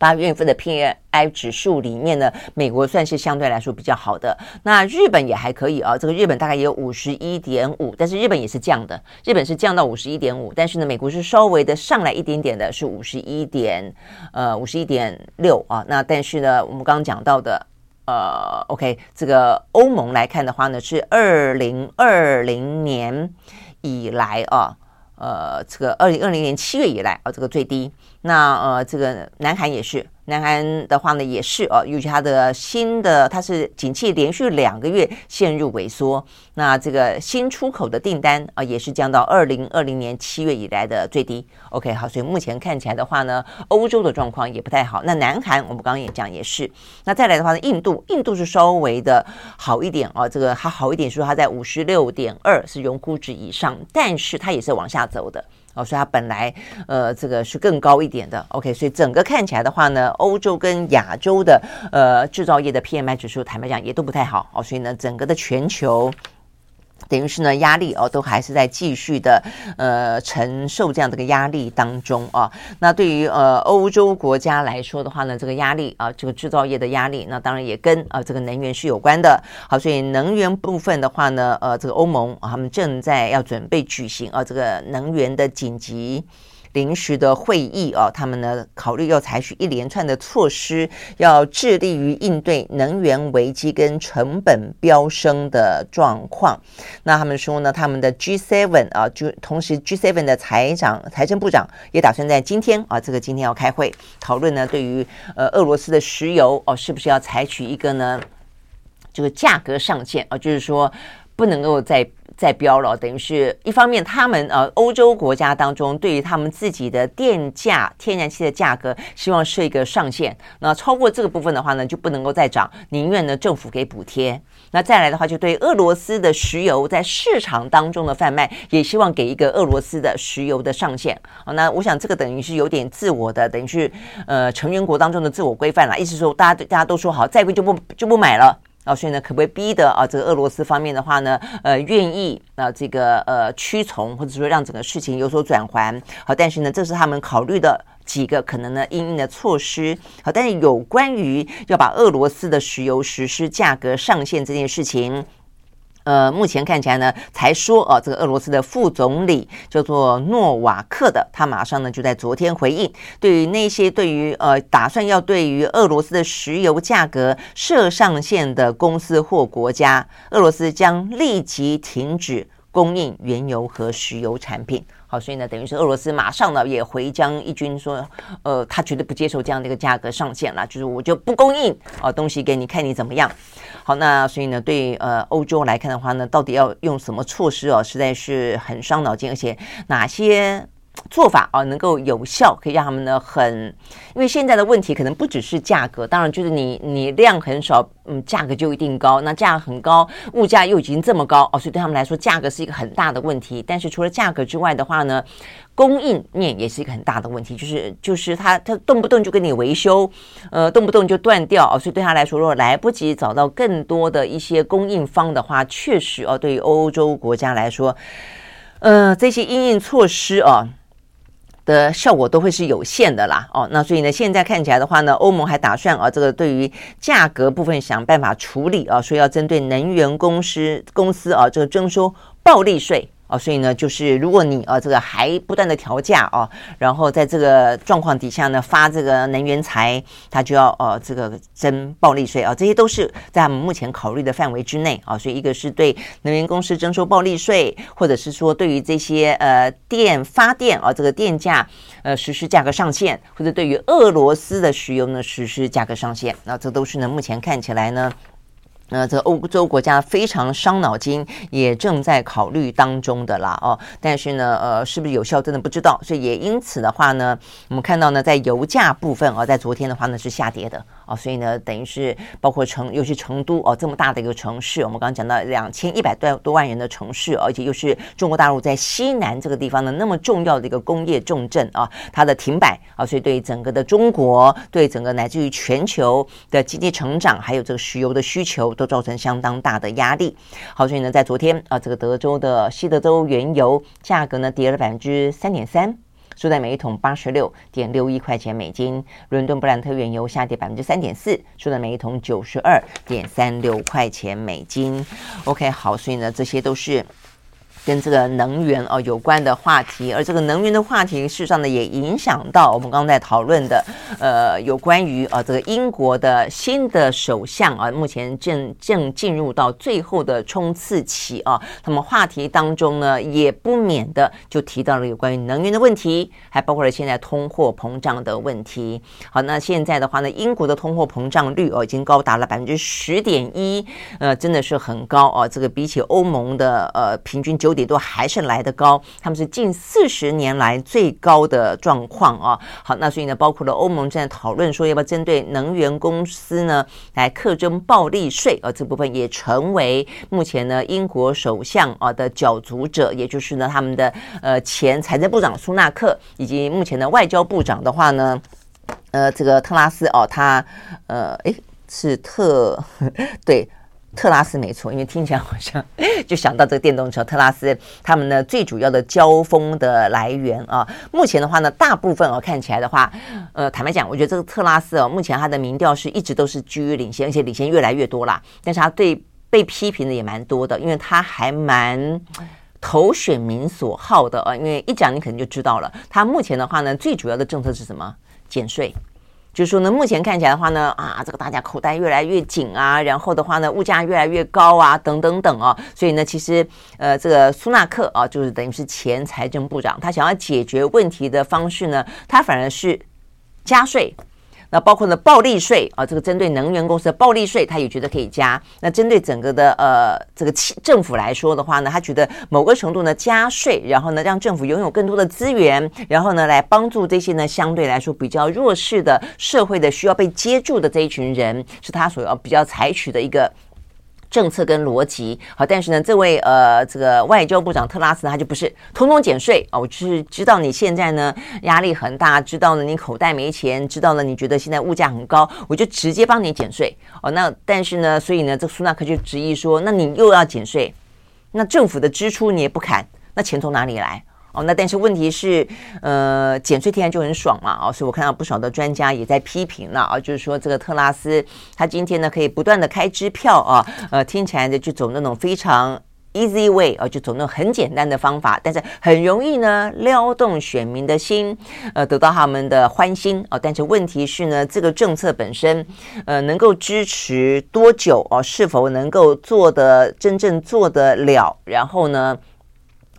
八月份的 PMI 指数里面呢，美国算是相对来说比较好的。那日本也还可以啊，这个日本大概也有五十一点五，但是日本也是降的，日本是降到五十一点五，但是呢，美国是稍微的上来一点点的，是五十一点呃五十一点六啊。那但是呢，我们刚刚讲到的呃，OK，这个欧盟来看的话呢，是二零二零年以来啊。呃，这个二零二零年七月以来啊，这个最低。那呃，这个南韩也是，南韩的话呢也是哦，尤其它的新的它是景气连续两个月陷入萎缩，那这个新出口的订单啊也是降到二零二零年七月以来的最低。OK，好，所以目前看起来的话呢，欧洲的状况也不太好。那南韩我们刚刚也讲也是，那再来的话呢，印度印度是稍微的好一点哦，这个它好一点，说它在五十六点二是荣枯值以上，但是它也是往下走的。哦，所以它本来呃这个是更高一点的，OK，所以整个看起来的话呢，欧洲跟亚洲的呃制造业的 PMI 指数，坦白讲也都不太好哦，所以呢，整个的全球。等于是呢，压力哦，都还是在继续的呃承受这样的一个压力当中啊。那对于呃欧洲国家来说的话呢，这个压力啊，这个制造业的压力，那当然也跟啊这个能源是有关的。好，所以能源部分的话呢，呃，这个欧盟，他们正在要准备举行啊这个能源的紧急。临时的会议啊，他们呢考虑要采取一连串的措施，要致力于应对能源危机跟成本飙升的状况。那他们说呢，他们的 G7 啊，就同时 G7 的财长、财政部长也打算在今天啊，这个今天要开会讨论呢，对于呃俄罗斯的石油哦，是不是要采取一个呢这个价格上限啊，就是说不能够再。在飙了，等于是一方面，他们呃欧洲国家当中对于他们自己的电价、天然气的价格，希望设一个上限。那超过这个部分的话呢，就不能够再涨，宁愿呢政府给补贴。那再来的话，就对俄罗斯的石油在市场当中的贩卖，也希望给一个俄罗斯的石油的上限。好，那我想这个等于是有点自我的，等于是呃成员国当中的自我规范了。意思说，大家大家都说好，再贵就不就不买了。啊，所以呢，可不可以逼得啊，这个俄罗斯方面的话呢，呃，愿意啊，这个呃屈从，或者说让整个事情有所转圜。好，但是呢，这是他们考虑的几个可能呢应应的措施。好，但是有关于要把俄罗斯的石油实施价格上限这件事情。呃，目前看起来呢，才说哦，这个俄罗斯的副总理叫做诺瓦克的，他马上呢就在昨天回应，对于那些对于呃打算要对于俄罗斯的石油价格设上限的公司或国家，俄罗斯将立即停止供应原油和石油产品。好，所以呢，等于是俄罗斯马上呢也回将一军说，呃，他绝对不接受这样的一个价格上限了，就是我就不供应啊东西给你，看你怎么样。好，那所以呢，对呃欧洲来看的话呢，到底要用什么措施哦，实在是很伤脑筋，而且哪些做法啊能够有效，可以让他们呢很，因为现在的问题可能不只是价格，当然就是你你量很少，嗯，价格就一定高，那价格很高，物价又已经这么高哦，所以对他们来说，价格是一个很大的问题。但是除了价格之外的话呢，供应面也是一个很大的问题，就是就是他他动不动就给你维修，呃，动不动就断掉哦，所以对他来说，如果来不及找到更多的一些供应方的话，确实哦，对于欧洲国家来说，呃，这些应应措施哦的效果都会是有限的啦哦，那所以呢，现在看起来的话呢，欧盟还打算啊，这个对于价格部分想办法处理啊，所以要针对能源公司公司啊，这个征收暴利税。哦，所以呢，就是如果你呃这个还不断的调价哦，然后在这个状况底下呢，发这个能源财，他就要呃这个征暴利税啊，这些都是在我们目前考虑的范围之内啊。所以一个是对能源公司征收暴利税，或者是说对于这些呃电发电啊这个电价呃实施价格上限，或者对于俄罗斯的石油呢实施价格上限，那这都是呢目前看起来呢。那这欧洲国家非常伤脑筋，也正在考虑当中的啦哦。但是呢，呃，是不是有效，真的不知道。所以也因此的话呢，我们看到呢，在油价部分啊，在昨天的话呢是下跌的啊。所以呢，等于是包括成，尤其成都哦这么大的一个城市，我们刚刚讲到两千一百多多万人的城市，而且又是中国大陆在西南这个地方的那么重要的一个工业重镇啊，它的停摆啊，所以对整个的中国，对整个乃至于全球的经济成长，还有这个石油的需求。都造成相当大的压力。好，所以呢，在昨天啊，这个德州的西德州原油价格呢跌了百分之三点三，收在每一桶八十六点六一块钱美金。伦敦布兰特原油下跌百分之三点四，收在每一桶九十二点三六块钱美金。OK，好，所以呢，这些都是跟这个能源哦有关的话题，而这个能源的话题，事实上呢也影响到我们刚刚在讨论的，呃，有关于啊这个英国的新的首相啊，目前正正进入到最后的冲刺期啊。那么话题当中呢，也不免的就提到了有关于能源的问题，还包括了现在通货膨胀的问题。好，那现在的话呢，英国的通货膨胀率哦已经高达了百分之十点一，呃，真的是很高哦。这个比起欧盟的呃平均九点多还是来得高，他们是近四十年来最高的状况啊。好，那所以呢，包括了欧盟正在讨论说要不要针对能源公司呢来课征暴利税，而这部分也成为目前呢英国首相啊的角逐者，也就是呢他们的呃前财政部长苏纳克以及目前的外交部长的话呢，呃这个特拉斯哦，他呃诶是特 <laughs> 对。特拉斯没错，因为听起来好像 <laughs> 就想到这个电动车。特拉斯他们呢最主要的交锋的来源啊，目前的话呢，大部分哦看起来的话，呃，坦白讲，我觉得这个特拉斯哦，目前他的民调是一直都是居于领先，而且领先越来越多啦。但是他对被批评的也蛮多的，因为他还蛮投选民所好的啊。因为一讲你可能就知道了，他目前的话呢，最主要的政策是什么？减税。就是说呢，目前看起来的话呢，啊，这个大家口袋越来越紧啊，然后的话呢，物价越来越高啊，等等等啊，所以呢，其实呃，这个苏纳克啊，就是等于是前财政部长，他想要解决问题的方式呢，他反而是加税。那包括呢，暴利税啊，这个针对能源公司的暴利税，他也觉得可以加。那针对整个的呃这个政府来说的话呢，他觉得某个程度呢加税，然后呢让政府拥有更多的资源，然后呢来帮助这些呢相对来说比较弱势的社会的需要被接住的这一群人，是他所要比较采取的一个。政策跟逻辑好，但是呢，这位呃，这个外交部长特拉斯他就不是通通减税啊，我就是知道你现在呢压力很大，知道呢你口袋没钱，知道呢你觉得现在物价很高，我就直接帮你减税哦。那但是呢，所以呢，这苏纳克就执意说，那你又要减税，那政府的支出你也不砍，那钱从哪里来？哦，那但是问题是，呃，减税听起来就很爽嘛，哦，所以我看到不少的专家也在批评了啊，就是说这个特拉斯他今天呢可以不断的开支票啊，呃，听起来呢就走那种非常 easy way 啊，就走那种很简单的方法，但是很容易呢撩动选民的心，呃，得到他们的欢心啊，但是问题是呢，这个政策本身，呃，能够支持多久啊？是否能够做得真正做得了？然后呢？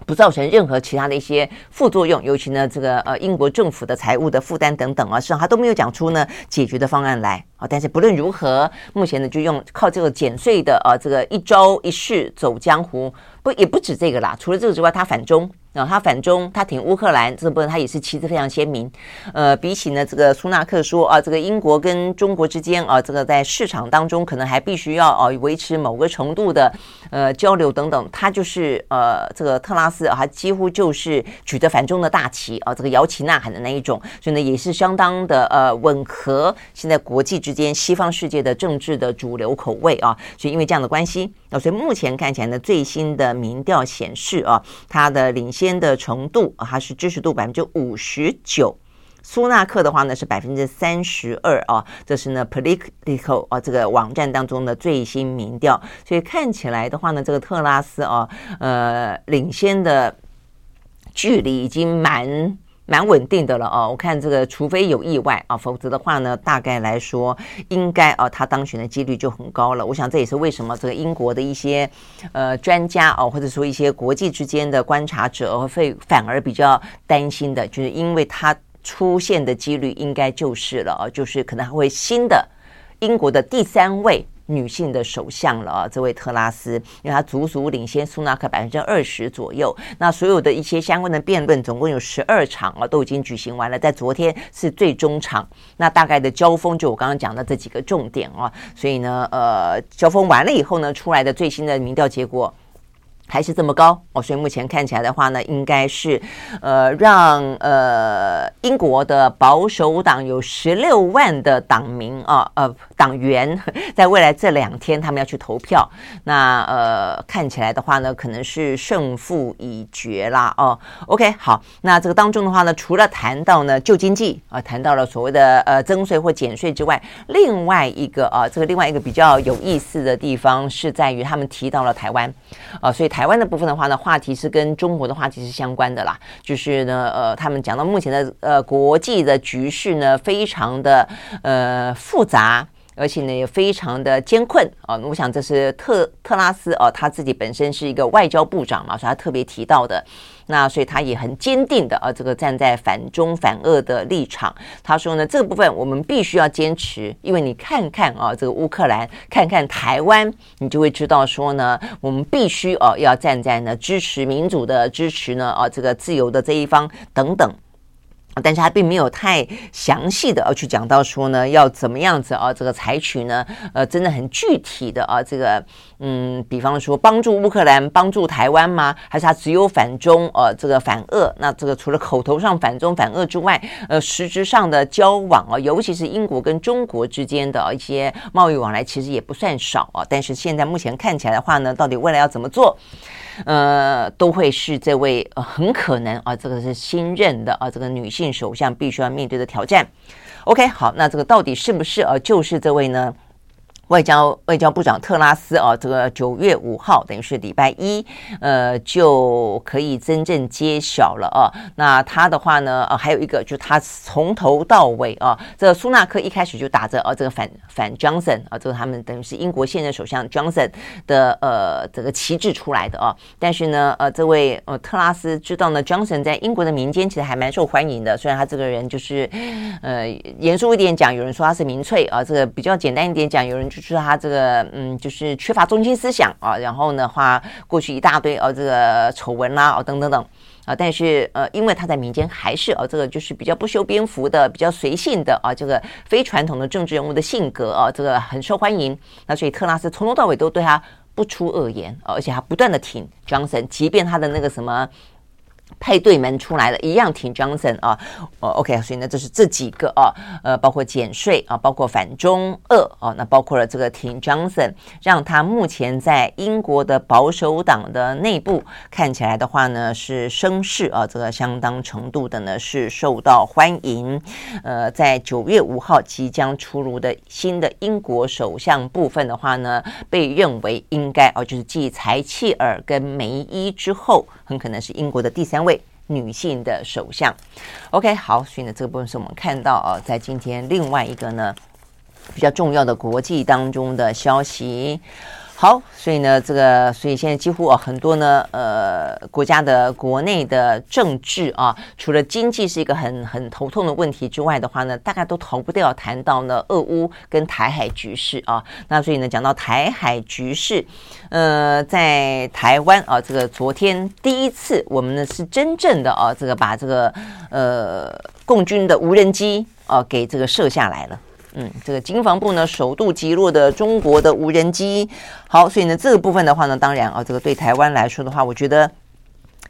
不造成任何其他的一些副作用，尤其呢，这个呃英国政府的财务的负担等等啊，实际上他都没有讲出呢解决的方案来啊。但是不论如何，目前呢就用靠这个减税的啊这个一招一式走江湖，不也不止这个啦。除了这个之外，他反中。然后他反中，他挺乌克兰，这部分他也是旗帜非常鲜明。呃，比起呢，这个苏纳克说啊，这个英国跟中国之间啊，这个在市场当中可能还必须要啊维持某个程度的呃交流等等，他就是呃这个特拉斯啊，他几乎就是举着反中的大旗啊，这个摇旗呐喊的那一种，所以呢也是相当的呃吻合现在国际之间西方世界的政治的主流口味啊。所以因为这样的关系，啊，所以目前看起来呢，最新的民调显示啊，他的领先间的程度啊，它是支持度百分之五十九，苏纳克的话呢是百分之三十二啊，这是呢 Political 啊这个网站当中的最新民调，所以看起来的话呢，这个特拉斯啊，呃，领先的距离已经蛮。蛮稳定的了哦，我看这个，除非有意外啊，否则的话呢，大概来说，应该啊，他当选的几率就很高了。我想这也是为什么这个英国的一些呃专家哦，或者说一些国际之间的观察者会反而比较担心的，就是因为他出现的几率应该就是了啊，就是可能还会新的英国的第三位。女性的首相了啊，这位特拉斯，因为她足足领先苏纳克百分之二十左右。那所有的一些相关的辩论，总共有十二场啊，都已经举行完了，在昨天是最终场。那大概的交锋，就我刚刚讲的这几个重点啊，所以呢，呃，交锋完了以后呢，出来的最新的民调结果。还是这么高哦，所以目前看起来的话呢，应该是，呃，让呃英国的保守党有十六万的党民啊，呃党员，在未来这两天他们要去投票。那呃看起来的话呢，可能是胜负已决啦哦。OK，好，那这个当中的话呢，除了谈到呢旧经济啊，谈到了所谓的呃增税或减税之外，另外一个啊，这个另外一个比较有意思的地方是在于他们提到了台湾啊，所以台。台湾的部分的话呢，话题是跟中国的话题是相关的啦。就是呢，呃，他们讲到目前的呃国际的局势呢，非常的呃复杂。而且呢，也非常的艰困啊！我想这是特特拉斯哦，他自己本身是一个外交部长嘛，所以他特别提到的。那所以他也很坚定的啊，这个站在反中反俄的立场。他说呢，这个部分我们必须要坚持，因为你看看啊，这个乌克兰，看看台湾，你就会知道说呢，我们必须哦要站在呢支持民主的、支持呢啊这个自由的这一方等等。但是他并没有太详细的呃去讲到说呢，要怎么样子啊，这个采取呢，呃，真的很具体的啊，这个嗯，比方说帮助乌克兰、帮助台湾吗？还是他只有反中呃，这个反俄？那这个除了口头上反中反俄之外，呃，实质上的交往啊，尤其是英国跟中国之间的一些贸易往来，其实也不算少啊。但是现在目前看起来的话呢，到底未来要怎么做？呃，都会是这位呃很可能啊，这个是新任的啊，这个女性首相必须要面对的挑战。OK，好，那这个到底是不是呃就是这位呢？外交外交部长特拉斯啊，这个九月五号等于是礼拜一，呃，就可以真正揭晓了啊。那他的话呢，啊，还有一个就是他从头到尾啊，这个苏纳克一开始就打着啊，这个反反 Johnson 啊，这个他们等于是英国现任首相 Johnson 的呃这个旗帜出来的啊。但是呢，呃，这位呃特拉斯知道呢，Johnson 在英国的民间其实还蛮受欢迎的，虽然他这个人就是呃严肃一点讲，有人说他是民粹啊，这个比较简单一点讲，有人就。就是他这个嗯，就是缺乏中心思想啊，然后呢，话过去一大堆哦，这个丑闻啦，哦等等等啊，但是呃，因为他在民间还是哦，这个就是比较不修边幅的，比较随性的啊，这个非传统的政治人物的性格啊，这个很受欢迎。那所以特拉斯从头到尾都对他不出恶言，而且他不断的挺 Johnson，即便他的那个什么。配对门出来了，一样挺 Johnson 啊，哦，OK，所以呢，这是这几个啊，呃，包括减税啊，包括反中恶啊，那包括了这个挺 Johnson，让他目前在英国的保守党的内部看起来的话呢，是声势啊，这个相当程度的呢是受到欢迎。呃，在九月五号即将出炉的新的英国首相部分的话呢，被认为应该啊，就是继柴契尔跟梅伊之后，很可能是英国的第三。位女性的首相，OK，好，所以呢，这个部分是我们看到啊，在今天另外一个呢比较重要的国际当中的消息。好，所以呢，这个，所以现在几乎啊，很多呢，呃，国家的国内的政治啊，除了经济是一个很很头痛的问题之外的话呢，大概都逃不掉谈到呢，俄乌跟台海局势啊。那所以呢，讲到台海局势，呃，在台湾啊，这个昨天第一次，我们呢是真正的啊，这个把这个呃共军的无人机啊给这个射下来了。嗯，这个经防部呢首度击落的中国的无人机，好，所以呢这个部分的话呢，当然啊，这个对台湾来说的话，我觉得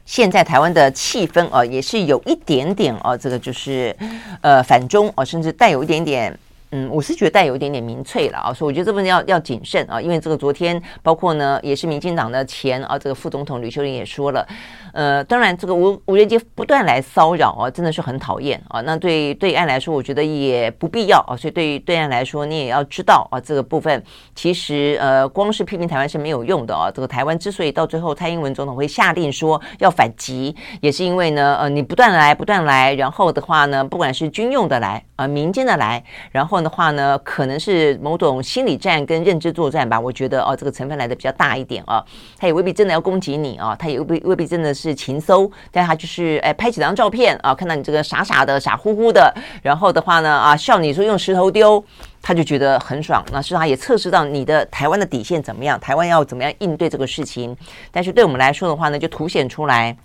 现在台湾的气氛啊，也是有一点点啊，这个就是呃反中啊，甚至带有一点点。嗯，我是觉得带有一点点民粹了啊，所以我觉得这部分要要谨慎啊，因为这个昨天包括呢，也是民进党的前啊这个副总统吕秀莲也说了，呃，当然这个无无人机不断来骚扰啊，真的是很讨厌啊。那对对岸来说，我觉得也不必要啊。所以对于对岸来说，你也要知道啊，这个部分其实呃，光是批评台湾是没有用的啊。这个台湾之所以到最后蔡英文总统会下令说要反击，也是因为呢，呃，你不断来不断来，然后的话呢，不管是军用的来啊，民间的来，然后。的话呢，可能是某种心理战跟认知作战吧。我觉得哦，这个成分来的比较大一点啊。他也未必真的要攻击你啊，他也未必未必真的是是情搜，但他就是哎拍几张照片啊，看到你这个傻傻的、傻乎乎的，然后的话呢啊笑你说用石头丢，他就觉得很爽。那是他也测试到你的台湾的底线怎么样，台湾要怎么样应对这个事情。但是对我们来说的话呢，就凸显出来。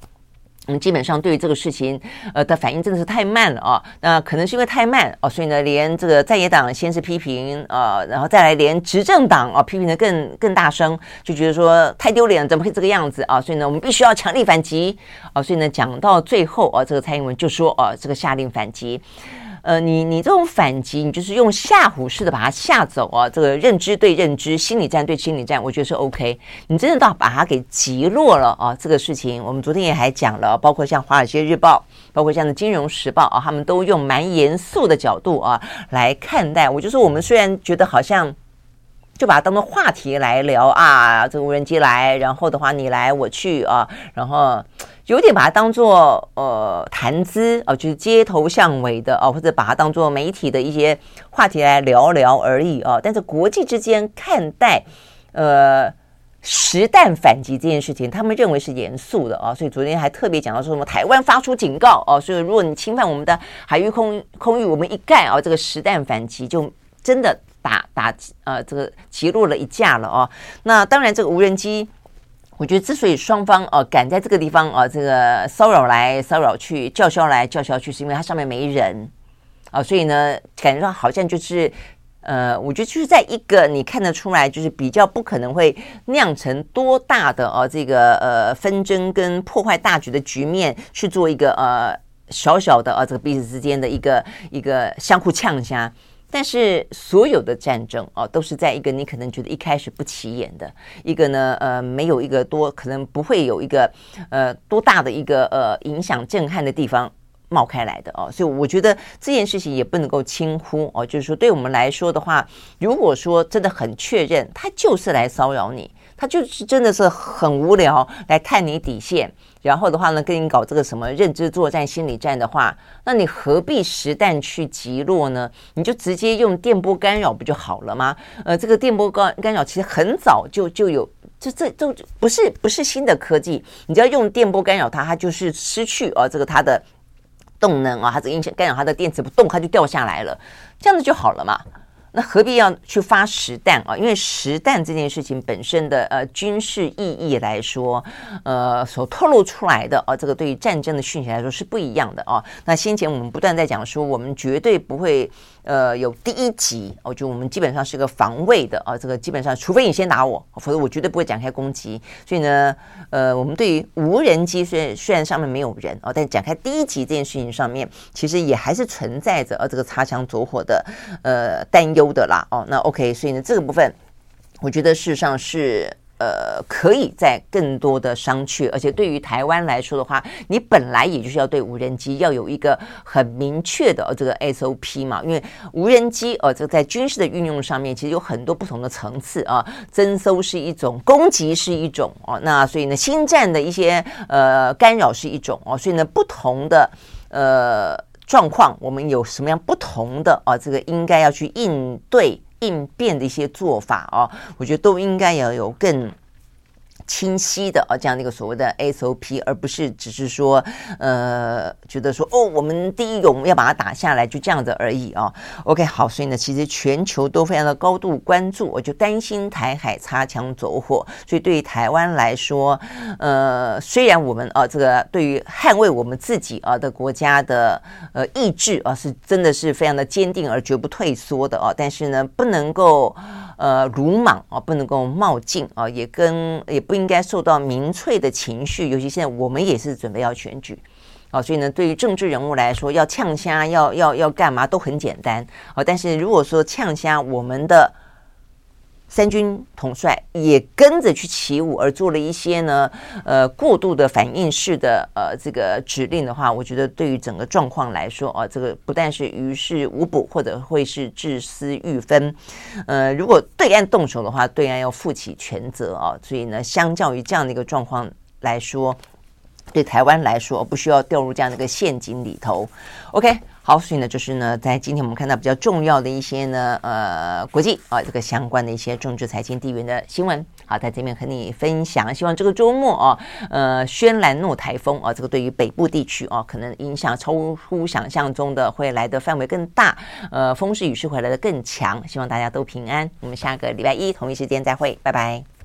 我们基本上对于这个事情，呃的反应真的是太慢了啊。那可能是因为太慢哦，所以呢，连这个在野党先是批评，呃，然后再来连执政党啊批评的更更大声，就觉得说太丢脸了，怎么会这个样子啊？所以呢，我们必须要强力反击啊。所以呢，讲到最后啊，这个蔡英文就说啊，这个下令反击。呃，你你这种反击，你就是用吓唬式的把他吓走啊！这个认知对认知，心理战对心理战，我觉得是 OK。你真的到把他给击落了啊！这个事情，我们昨天也还讲了，包括像《华尔街日报》，包括像《金融时报》啊，他们都用蛮严肃的角度啊来看待。我就说，我们虽然觉得好像。就把它当做话题来聊啊，这个无人机来，然后的话你来我去啊，然后有点把它当做呃谈资啊，就是街头巷尾的啊，或者把它当做媒体的一些话题来聊聊而已啊。但是国际之间看待呃实弹反击这件事情，他们认为是严肃的啊，所以昨天还特别讲到说什么台湾发出警告啊，所以如果你侵犯我们的海域空空域，我们一概啊这个实弹反击就真的。打打呃，这个击落了一架了哦。那当然，这个无人机，我觉得之所以双方呃敢在这个地方啊、这个骚扰来骚扰去，叫嚣来叫嚣去，是因为它上面没人啊、所以呢，感觉上好像就是呃，我觉得就是在一个你看得出来，就是比较不可能会酿成多大的哦、这个呃纷争跟破坏大局的局面去做一个呃小小的啊、呃，这个彼此之间的一个一个相互呛下。但是所有的战争哦，都是在一个你可能觉得一开始不起眼的一个呢，呃，没有一个多可能不会有一个呃多大的一个呃影响震撼的地方冒开来的哦，所以我觉得这件事情也不能够轻忽哦，就是说对我们来说的话，如果说真的很确认他就是来骚扰你。他就是真的是很无聊，来看你底线，然后的话呢，跟你搞这个什么认知作战、心理战的话，那你何必实弹去击落呢？你就直接用电波干扰不就好了吗？呃，这个电波干干扰其实很早就就有，这这这不是不是新的科技，你只要用电波干扰它，它就是失去啊这个它的动能啊，它这影响干扰它的电磁不动，它就掉下来了，这样子就好了嘛。那何必要去发实弹啊？因为实弹这件事情本身的呃军事意义来说，呃所透露出来的啊，这个对于战争的讯息来说是不一样的啊。那先前我们不断在讲说，我们绝对不会。呃，有第一级，我觉得我们基本上是个防卫的啊，这个基本上，除非你先打我，否则我绝对不会展开攻击。所以呢，呃，我们对于无人机虽然虽然上面没有人哦，但展开第一级这件事情上面，其实也还是存在着呃这个擦枪走火的呃担忧的啦。哦，那 OK，所以呢，这个部分我觉得事实上是。呃，可以在更多的商榷，而且对于台湾来说的话，你本来也就是要对无人机要有一个很明确的这个 SOP 嘛，因为无人机呃，这在军事的运用上面其实有很多不同的层次啊，侦搜是一种，攻击是一种哦，那所以呢，心战的一些呃干扰是一种哦，所以呢，不同的呃状况，我们有什么样不同的啊，这个应该要去应对。应变的一些做法哦，我觉得都应该要有更清晰的啊，这样的一个所谓的 SOP，而不是只是说，呃，觉得说哦，我们第一个我们要把它打下来，就这样子而已啊。OK，好，所以呢，其实全球都非常的高度关注，我就担心台海擦枪走火。所以对于台湾来说，呃，虽然我们啊，这个对于捍卫我们自己啊的国家的呃意志啊，是真的是非常的坚定而绝不退缩的啊，但是呢，不能够。呃，鲁莽啊，不能够冒进啊，也跟也不应该受到民粹的情绪，尤其现在我们也是准备要选举啊，所以呢，对于政治人物来说，要呛虾，要要要干嘛都很简单啊，但是如果说呛虾，我们的。三军统帅也跟着去起舞，而做了一些呢，呃，过度的反应式的呃这个指令的话，我觉得对于整个状况来说，哦，这个不但是于事无补，或者会是治私欲分。呃，如果对岸动手的话，对岸要负起全责啊。所以呢，相较于这样的一个状况来说，对台湾来说，不需要掉入这样的一个陷阱里头。OK。好，所以呢，就是呢，在今天我们看到比较重要的一些呢，呃，国际啊，这个相关的一些政治、财经、地缘的新闻，好，在这边和你分享。希望这个周末啊，呃，轩岚诺台风啊，这个对于北部地区啊，可能影响超乎想象中的会来的范围更大，呃，风势雨势会来的更强。希望大家都平安。我们下个礼拜一同一时间再会，拜拜。